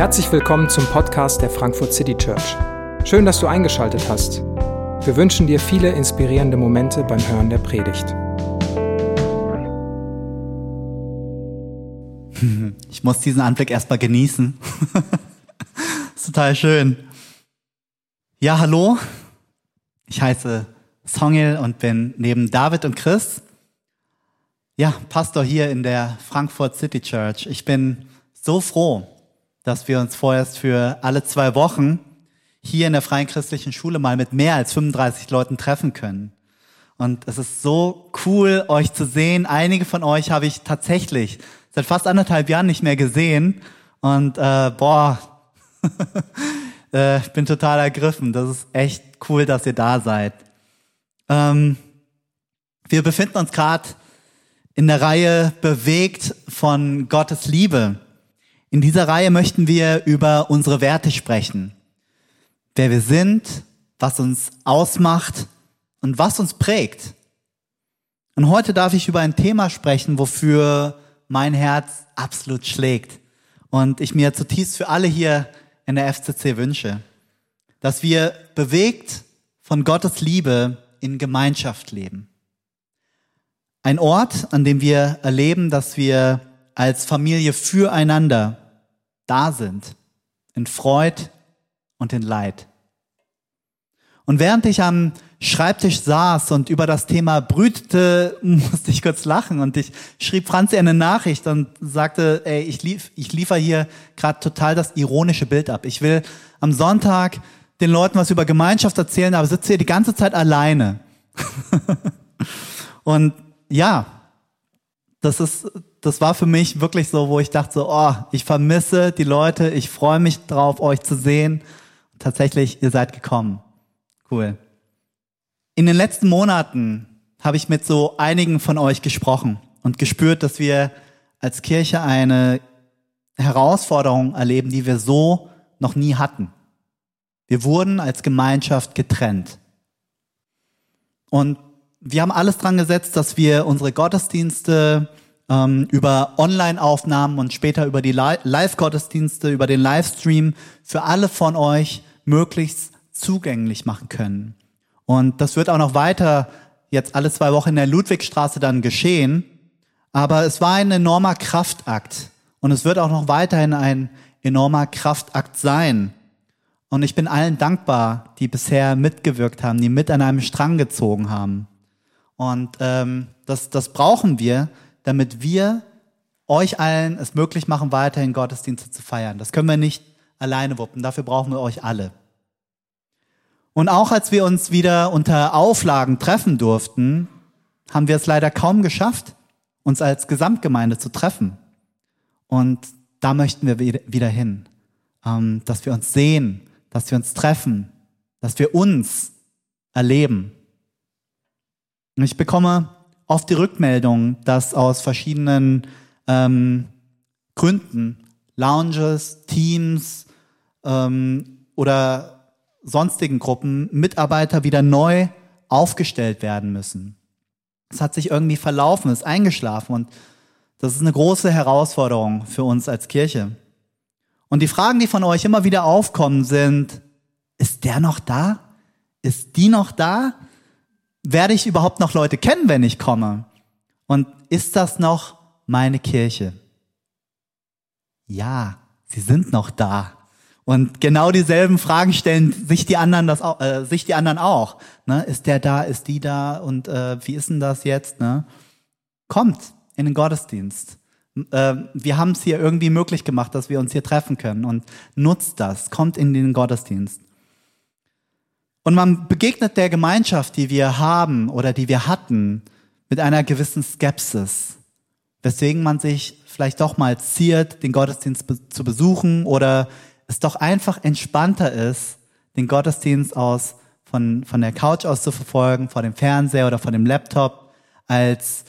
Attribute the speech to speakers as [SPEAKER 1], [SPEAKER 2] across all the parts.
[SPEAKER 1] Herzlich willkommen zum Podcast der Frankfurt City Church. Schön, dass du eingeschaltet hast. Wir wünschen dir viele inspirierende Momente beim Hören der Predigt.
[SPEAKER 2] Ich muss diesen Anblick erstmal genießen. ist total schön. Ja, hallo. Ich heiße Songil und bin neben David und Chris, ja, Pastor hier in der Frankfurt City Church. Ich bin so froh, dass wir uns vorerst für alle zwei Wochen hier in der Freien Christlichen Schule mal mit mehr als 35 Leuten treffen können. Und es ist so cool, euch zu sehen. Einige von euch habe ich tatsächlich seit fast anderthalb Jahren nicht mehr gesehen. Und äh, boah, äh, ich bin total ergriffen. Das ist echt cool, dass ihr da seid. Ähm, wir befinden uns gerade in der Reihe Bewegt von Gottes Liebe. In dieser Reihe möchten wir über unsere Werte sprechen. Wer wir sind, was uns ausmacht und was uns prägt. Und heute darf ich über ein Thema sprechen, wofür mein Herz absolut schlägt. Und ich mir zutiefst für alle hier in der FCC wünsche, dass wir bewegt von Gottes Liebe in Gemeinschaft leben. Ein Ort, an dem wir erleben, dass wir als Familie füreinander da sind, in Freud und in Leid. Und während ich am Schreibtisch saß und über das Thema brütete, musste ich kurz lachen und ich schrieb Franzi eine Nachricht und sagte, ey, ich, lief, ich liefer hier gerade total das ironische Bild ab. Ich will am Sonntag den Leuten was über Gemeinschaft erzählen, aber sitze hier die ganze Zeit alleine. und ja, das ist, das war für mich wirklich so, wo ich dachte so, oh, ich vermisse die Leute, ich freue mich drauf, euch zu sehen. Tatsächlich, ihr seid gekommen. Cool. In den letzten Monaten habe ich mit so einigen von euch gesprochen und gespürt, dass wir als Kirche eine Herausforderung erleben, die wir so noch nie hatten. Wir wurden als Gemeinschaft getrennt. Und wir haben alles dran gesetzt, dass wir unsere Gottesdienste ähm, über Online-Aufnahmen und später über die Live-Gottesdienste, über den Livestream für alle von euch möglichst zugänglich machen können. Und das wird auch noch weiter jetzt alle zwei Wochen in der Ludwigstraße dann geschehen. Aber es war ein enormer Kraftakt. Und es wird auch noch weiterhin ein enormer Kraftakt sein. Und ich bin allen dankbar, die bisher mitgewirkt haben, die mit an einem Strang gezogen haben. Und ähm, das, das brauchen wir, damit wir euch allen es möglich machen, weiterhin Gottesdienste zu feiern. Das können wir nicht alleine wuppen. Dafür brauchen wir euch alle. Und auch als wir uns wieder unter Auflagen treffen durften, haben wir es leider kaum geschafft, uns als Gesamtgemeinde zu treffen. Und da möchten wir wieder hin, ähm, dass wir uns sehen, dass wir uns treffen, dass wir uns erleben. Und ich bekomme oft die Rückmeldung, dass aus verschiedenen ähm, Gründen, Lounges, Teams ähm, oder sonstigen Gruppen, Mitarbeiter wieder neu aufgestellt werden müssen. Es hat sich irgendwie verlaufen, ist eingeschlafen und das ist eine große Herausforderung für uns als Kirche. Und die Fragen, die von euch immer wieder aufkommen, sind, ist der noch da? Ist die noch da? Werde ich überhaupt noch Leute kennen, wenn ich komme? Und ist das noch meine Kirche? Ja, sie sind noch da. Und genau dieselben Fragen stellen sich die anderen das auch, äh, sich die anderen auch. Ne? Ist der da? Ist die da? Und äh, wie ist denn das jetzt? Ne? Kommt in den Gottesdienst. Äh, wir haben es hier irgendwie möglich gemacht, dass wir uns hier treffen können und nutzt das. Kommt in den Gottesdienst. Und man begegnet der Gemeinschaft, die wir haben oder die wir hatten, mit einer gewissen Skepsis, weswegen man sich vielleicht doch mal ziert, den Gottesdienst zu besuchen oder es doch einfach entspannter ist, den Gottesdienst aus von, von der Couch aus zu verfolgen, vor dem Fernseher oder vor dem Laptop, als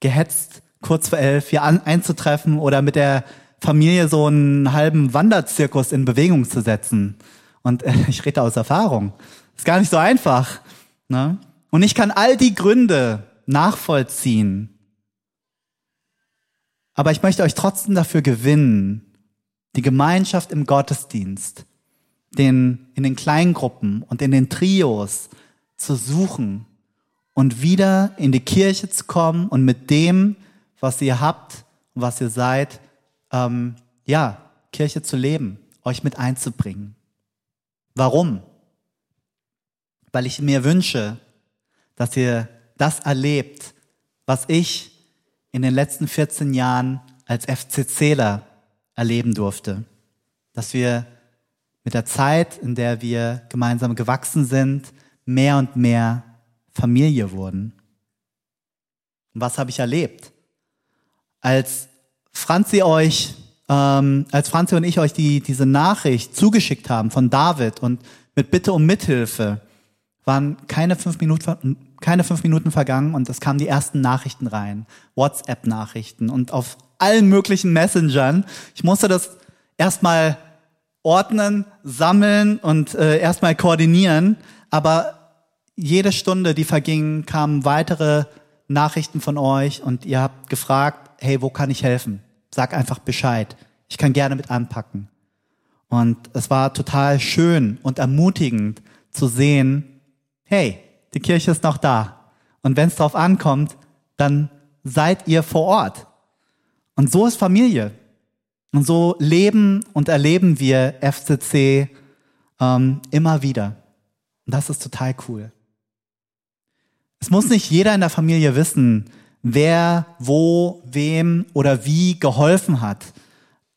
[SPEAKER 2] gehetzt kurz vor elf hier an, einzutreffen oder mit der Familie so einen halben Wanderzirkus in Bewegung zu setzen. Und äh, ich rede aus Erfahrung. Ist gar nicht so einfach. Ne? Und ich kann all die Gründe nachvollziehen. Aber ich möchte euch trotzdem dafür gewinnen, die Gemeinschaft im Gottesdienst, den, in den Kleingruppen und in den Trios zu suchen und wieder in die Kirche zu kommen und mit dem, was ihr habt und was ihr seid, ähm, ja, Kirche zu leben, euch mit einzubringen. Warum? Weil ich mir wünsche, dass ihr das erlebt, was ich in den letzten 14 Jahren als FCCler erleben durfte. Dass wir mit der Zeit, in der wir gemeinsam gewachsen sind, mehr und mehr Familie wurden. Und was habe ich erlebt? Als Franzi euch, ähm, als Franzi und ich euch die, diese Nachricht zugeschickt haben von David und mit Bitte um Mithilfe, waren keine fünf Minuten, keine fünf Minuten vergangen und es kamen die ersten Nachrichten rein. WhatsApp-Nachrichten und auf allen möglichen Messengern. Ich musste das erstmal ordnen, sammeln und äh, erstmal koordinieren. Aber jede Stunde, die verging, kamen weitere Nachrichten von euch und ihr habt gefragt, hey, wo kann ich helfen? Sag einfach Bescheid. Ich kann gerne mit anpacken. Und es war total schön und ermutigend zu sehen, hey, die Kirche ist noch da. Und wenn es darauf ankommt, dann seid ihr vor Ort. Und so ist Familie. Und so leben und erleben wir FCC ähm, immer wieder. Und das ist total cool. Es muss nicht jeder in der Familie wissen, wer, wo, wem oder wie geholfen hat.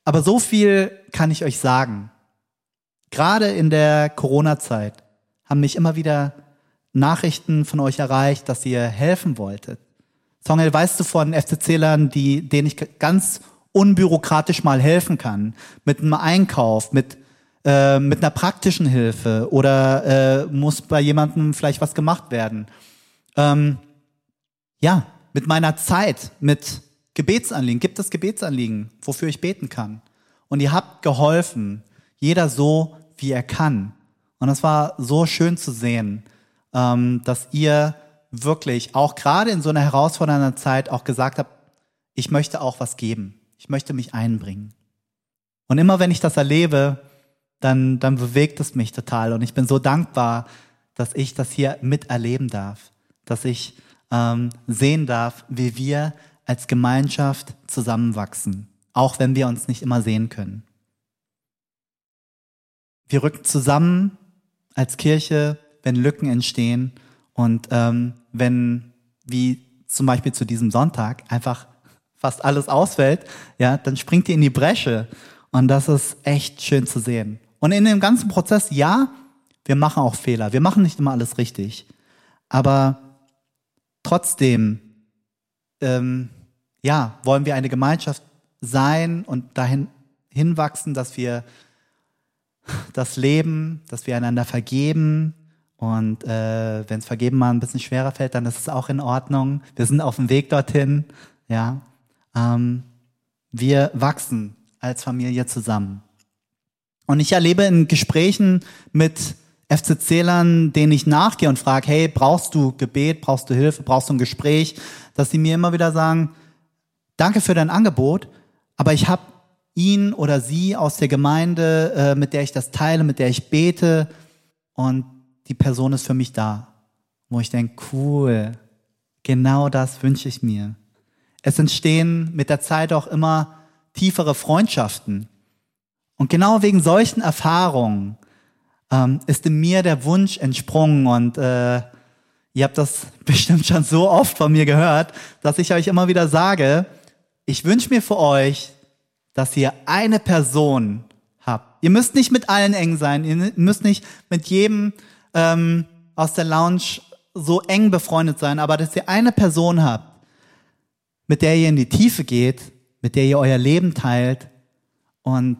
[SPEAKER 2] Aber so viel kann ich euch sagen. Gerade in der Corona-Zeit haben mich immer wieder Nachrichten von euch erreicht, dass ihr helfen wolltet. Songel, weißt du von FCC-Lern, denen ich ganz unbürokratisch mal helfen kann? Mit einem Einkauf, mit, äh, mit einer praktischen Hilfe oder äh, muss bei jemandem vielleicht was gemacht werden? Ähm, ja, mit meiner Zeit, mit Gebetsanliegen. Gibt es Gebetsanliegen, wofür ich beten kann? Und ihr habt geholfen, jeder so, wie er kann. Und das war so schön zu sehen ähm, dass ihr wirklich auch gerade in so einer herausfordernden Zeit auch gesagt habt, ich möchte auch was geben. Ich möchte mich einbringen. Und immer wenn ich das erlebe, dann, dann bewegt es mich total. Und ich bin so dankbar, dass ich das hier miterleben darf, dass ich ähm, sehen darf, wie wir als Gemeinschaft zusammenwachsen, auch wenn wir uns nicht immer sehen können. Wir rücken zusammen als Kirche wenn Lücken entstehen und ähm, wenn, wie zum Beispiel zu diesem Sonntag, einfach fast alles ausfällt, ja, dann springt ihr in die Bresche. Und das ist echt schön zu sehen. Und in dem ganzen Prozess, ja, wir machen auch Fehler. Wir machen nicht immer alles richtig. Aber trotzdem, ähm, ja, wollen wir eine Gemeinschaft sein und dahin hinwachsen, dass wir das Leben, dass wir einander vergeben, und äh, wenn es vergeben mal ein bisschen schwerer fällt, dann ist es auch in Ordnung. Wir sind auf dem Weg dorthin. Ja, ähm, wir wachsen als Familie zusammen. Und ich erlebe in Gesprächen mit FCC-Lern, denen ich nachgehe und frage, hey, brauchst du Gebet, brauchst du Hilfe, brauchst du ein Gespräch, dass sie mir immer wieder sagen, danke für dein Angebot, aber ich habe ihn oder sie aus der Gemeinde, äh, mit der ich das teile, mit der ich bete und die Person ist für mich da. Wo ich denke, cool, genau das wünsche ich mir. Es entstehen mit der Zeit auch immer tiefere Freundschaften. Und genau wegen solchen Erfahrungen ähm, ist in mir der Wunsch entsprungen und äh, ihr habt das bestimmt schon so oft von mir gehört, dass ich euch immer wieder sage, ich wünsche mir für euch, dass ihr eine Person habt. Ihr müsst nicht mit allen eng sein, ihr müsst nicht mit jedem ähm, aus der Lounge so eng befreundet sein, aber dass ihr eine Person habt, mit der ihr in die Tiefe geht, mit der ihr euer Leben teilt und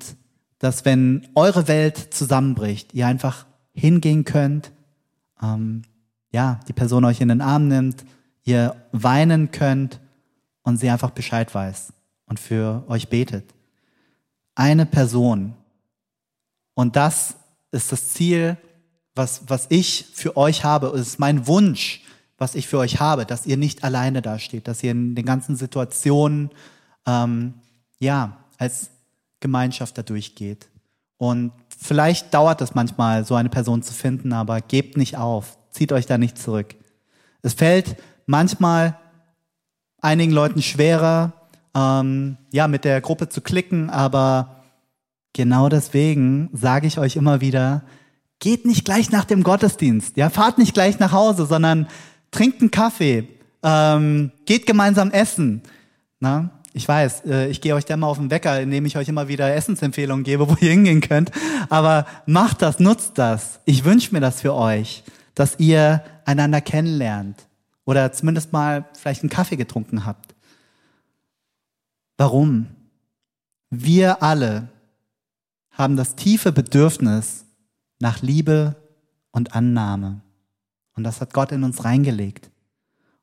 [SPEAKER 2] dass wenn eure Welt zusammenbricht, ihr einfach hingehen könnt, ähm, ja, die Person euch in den Arm nimmt, ihr weinen könnt und sie einfach Bescheid weiß und für euch betet. Eine Person. Und das ist das Ziel was, was ich für euch habe, es ist mein Wunsch, was ich für euch habe, dass ihr nicht alleine dasteht, dass ihr in den ganzen Situationen, ähm, ja, als Gemeinschaft dadurch geht. Und vielleicht dauert es manchmal, so eine Person zu finden, aber gebt nicht auf, zieht euch da nicht zurück. Es fällt manchmal einigen Leuten schwerer, ähm, ja, mit der Gruppe zu klicken, aber genau deswegen sage ich euch immer wieder, geht nicht gleich nach dem Gottesdienst, ja, fahrt nicht gleich nach Hause, sondern trinkt einen Kaffee, ähm, geht gemeinsam essen. Na? Ich weiß, äh, ich gehe euch da mal auf den Wecker, indem ich euch immer wieder Essensempfehlungen gebe, wo ihr hingehen könnt. Aber macht das, nutzt das. Ich wünsche mir das für euch, dass ihr einander kennenlernt oder zumindest mal vielleicht einen Kaffee getrunken habt. Warum? Wir alle haben das tiefe Bedürfnis nach Liebe und Annahme. Und das hat Gott in uns reingelegt.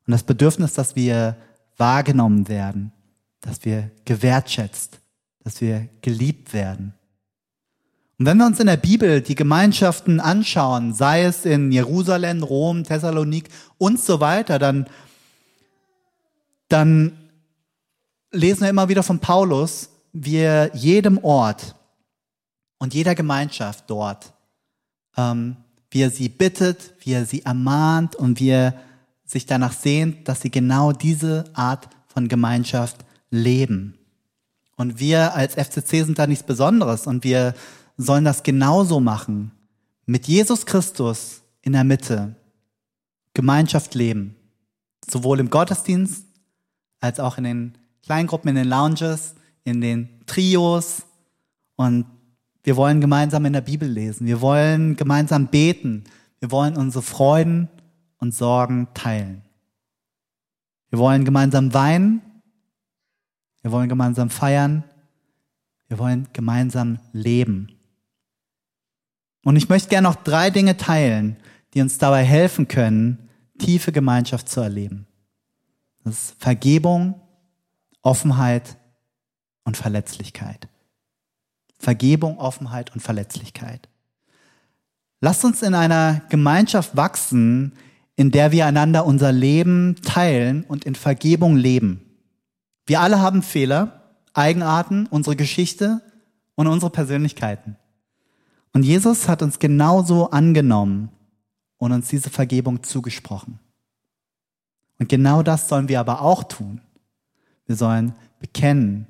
[SPEAKER 2] Und das Bedürfnis, dass wir wahrgenommen werden, dass wir gewertschätzt, dass wir geliebt werden. Und wenn wir uns in der Bibel die Gemeinschaften anschauen, sei es in Jerusalem, Rom, Thessalonik und so weiter, dann, dann lesen wir immer wieder von Paulus, wie er jedem Ort und jeder Gemeinschaft dort, ähm, wie er sie bittet, wie er sie ermahnt und wie er sich danach sehnt, dass sie genau diese Art von Gemeinschaft leben. Und wir als FCC sind da nichts Besonderes und wir sollen das genauso machen. Mit Jesus Christus in der Mitte Gemeinschaft leben. Sowohl im Gottesdienst als auch in den Kleingruppen, in den Lounges, in den Trios. Und wir wollen gemeinsam in der Bibel lesen. Wir wollen gemeinsam beten. Wir wollen unsere Freuden und Sorgen teilen. Wir wollen gemeinsam weinen. Wir wollen gemeinsam feiern. Wir wollen gemeinsam leben. Und ich möchte gerne noch drei Dinge teilen, die uns dabei helfen können, tiefe Gemeinschaft zu erleben. Das ist Vergebung, Offenheit und Verletzlichkeit. Vergebung, Offenheit und Verletzlichkeit. Lasst uns in einer Gemeinschaft wachsen, in der wir einander unser Leben teilen und in Vergebung leben. Wir alle haben Fehler, Eigenarten, unsere Geschichte und unsere Persönlichkeiten. Und Jesus hat uns genauso angenommen und uns diese Vergebung zugesprochen. Und genau das sollen wir aber auch tun. Wir sollen bekennen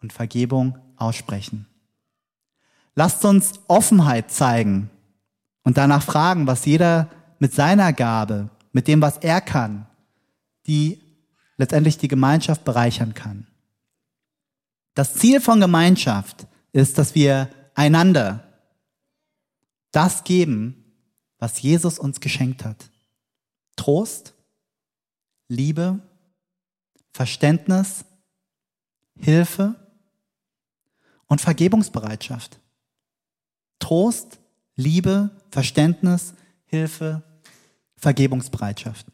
[SPEAKER 2] und Vergebung aussprechen. Lasst uns Offenheit zeigen und danach fragen, was jeder mit seiner Gabe, mit dem, was er kann, die letztendlich die Gemeinschaft bereichern kann. Das Ziel von Gemeinschaft ist, dass wir einander das geben, was Jesus uns geschenkt hat. Trost, Liebe, Verständnis, Hilfe und Vergebungsbereitschaft. Trost, Liebe, Verständnis, Hilfe, Vergebungsbereitschaft.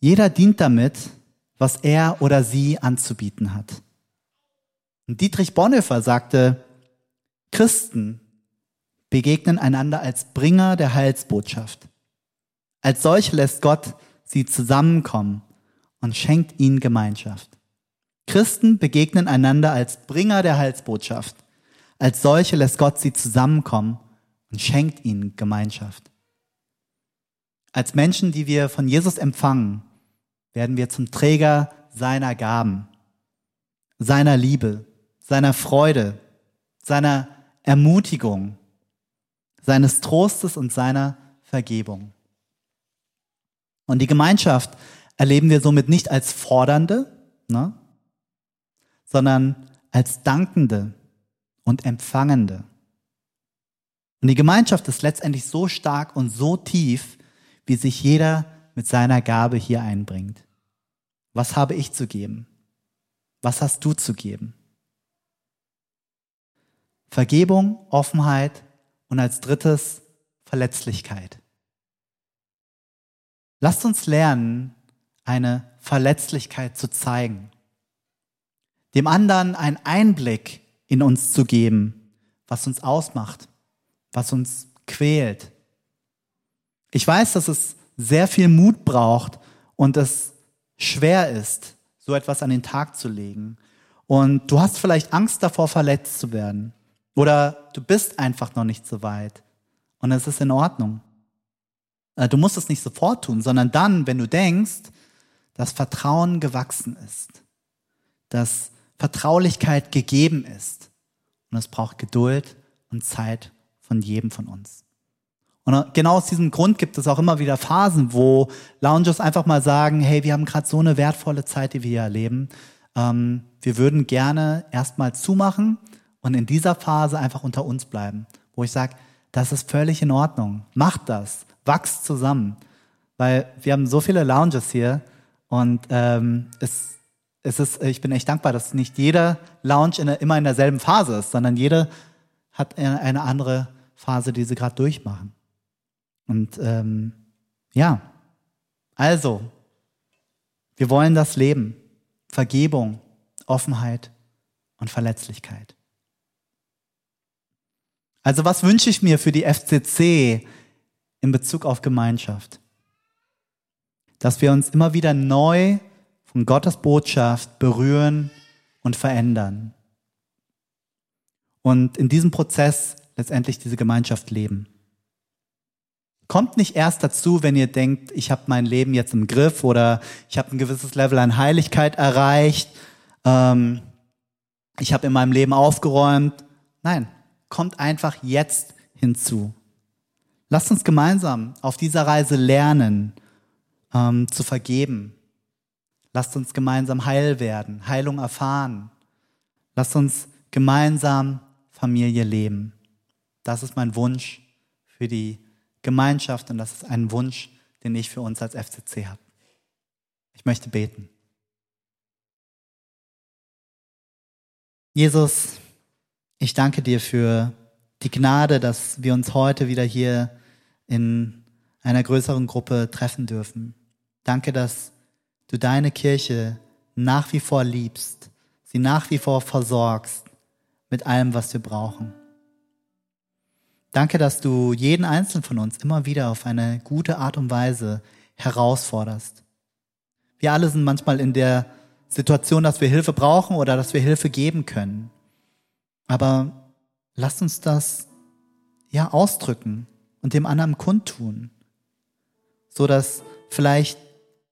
[SPEAKER 2] Jeder dient damit, was er oder sie anzubieten hat. Und Dietrich Bonhoeffer sagte, Christen begegnen einander als Bringer der Heilsbotschaft. Als solche lässt Gott sie zusammenkommen und schenkt ihnen Gemeinschaft. Christen begegnen einander als Bringer der Heilsbotschaft. Als solche lässt Gott sie zusammenkommen und schenkt ihnen Gemeinschaft. Als Menschen, die wir von Jesus empfangen, werden wir zum Träger seiner Gaben, seiner Liebe, seiner Freude, seiner Ermutigung, seines Trostes und seiner Vergebung. Und die Gemeinschaft erleben wir somit nicht als Fordernde, ne, sondern als Dankende und Empfangende. Und die Gemeinschaft ist letztendlich so stark und so tief, wie sich jeder mit seiner Gabe hier einbringt. Was habe ich zu geben? Was hast du zu geben? Vergebung, Offenheit und als drittes Verletzlichkeit. Lasst uns lernen, eine Verletzlichkeit zu zeigen. Dem anderen einen Einblick in uns zu geben, was uns ausmacht, was uns quält. Ich weiß, dass es sehr viel Mut braucht und es schwer ist, so etwas an den Tag zu legen. Und du hast vielleicht Angst davor, verletzt zu werden. Oder du bist einfach noch nicht so weit. Und es ist in Ordnung. Äh, du musst es nicht sofort tun, sondern dann, wenn du denkst, dass Vertrauen gewachsen ist, dass Vertraulichkeit gegeben ist. Und es braucht Geduld und Zeit von jedem von uns. Und genau aus diesem Grund gibt es auch immer wieder Phasen, wo Loungers einfach mal sagen, hey, wir haben gerade so eine wertvolle Zeit, die wir hier erleben. Ähm, wir würden gerne erstmal zumachen und in dieser Phase einfach unter uns bleiben, wo ich sage, das ist völlig in Ordnung. Macht das, wachst zusammen. Weil wir haben so viele Lounges hier und ähm, es, es ist, ich bin echt dankbar, dass nicht jeder Lounge in, immer in derselben Phase ist, sondern jeder hat eine andere Phase, die sie gerade durchmachen. Und ähm, ja, also, wir wollen das Leben. Vergebung, Offenheit und Verletzlichkeit. Also was wünsche ich mir für die FCC in Bezug auf Gemeinschaft? Dass wir uns immer wieder neu von Gottes Botschaft berühren und verändern. Und in diesem Prozess letztendlich diese Gemeinschaft leben. Kommt nicht erst dazu, wenn ihr denkt, ich habe mein Leben jetzt im Griff oder ich habe ein gewisses Level an Heiligkeit erreicht, ähm, ich habe in meinem Leben aufgeräumt. Nein, kommt einfach jetzt hinzu. Lasst uns gemeinsam auf dieser Reise lernen, ähm, zu vergeben. Lasst uns gemeinsam heil werden, Heilung erfahren. Lasst uns gemeinsam Familie leben. Das ist mein Wunsch für die Gemeinschaft und das ist ein Wunsch, den ich für uns als FCC habe. Ich möchte beten. Jesus, ich danke dir für die Gnade, dass wir uns heute wieder hier in einer größeren Gruppe treffen dürfen. Danke, dass du deine Kirche nach wie vor liebst, sie nach wie vor versorgst mit allem, was wir brauchen. Danke, dass du jeden Einzelnen von uns immer wieder auf eine gute Art und Weise herausforderst. Wir alle sind manchmal in der Situation, dass wir Hilfe brauchen oder dass wir Hilfe geben können. Aber lass uns das ja ausdrücken und dem anderen kundtun, so dass vielleicht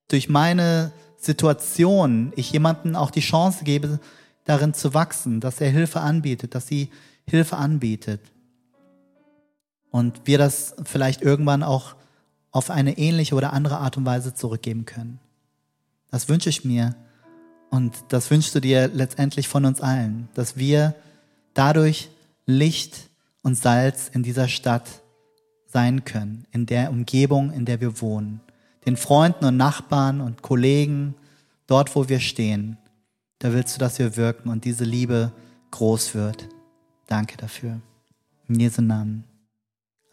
[SPEAKER 2] durch meine Situation ich jemanden auch die Chance gebe, darin zu wachsen, dass er Hilfe anbietet, dass sie Hilfe anbietet. Und wir das vielleicht irgendwann auch auf eine ähnliche oder andere Art und Weise zurückgeben können. Das wünsche ich mir und das wünschst du dir letztendlich von uns allen, dass wir dadurch Licht und Salz in dieser Stadt sein können, in der Umgebung, in der wir wohnen, den Freunden und Nachbarn und Kollegen, dort wo wir stehen. Da willst du, dass wir wirken und diese Liebe groß wird. Danke dafür. In Jesu Namen.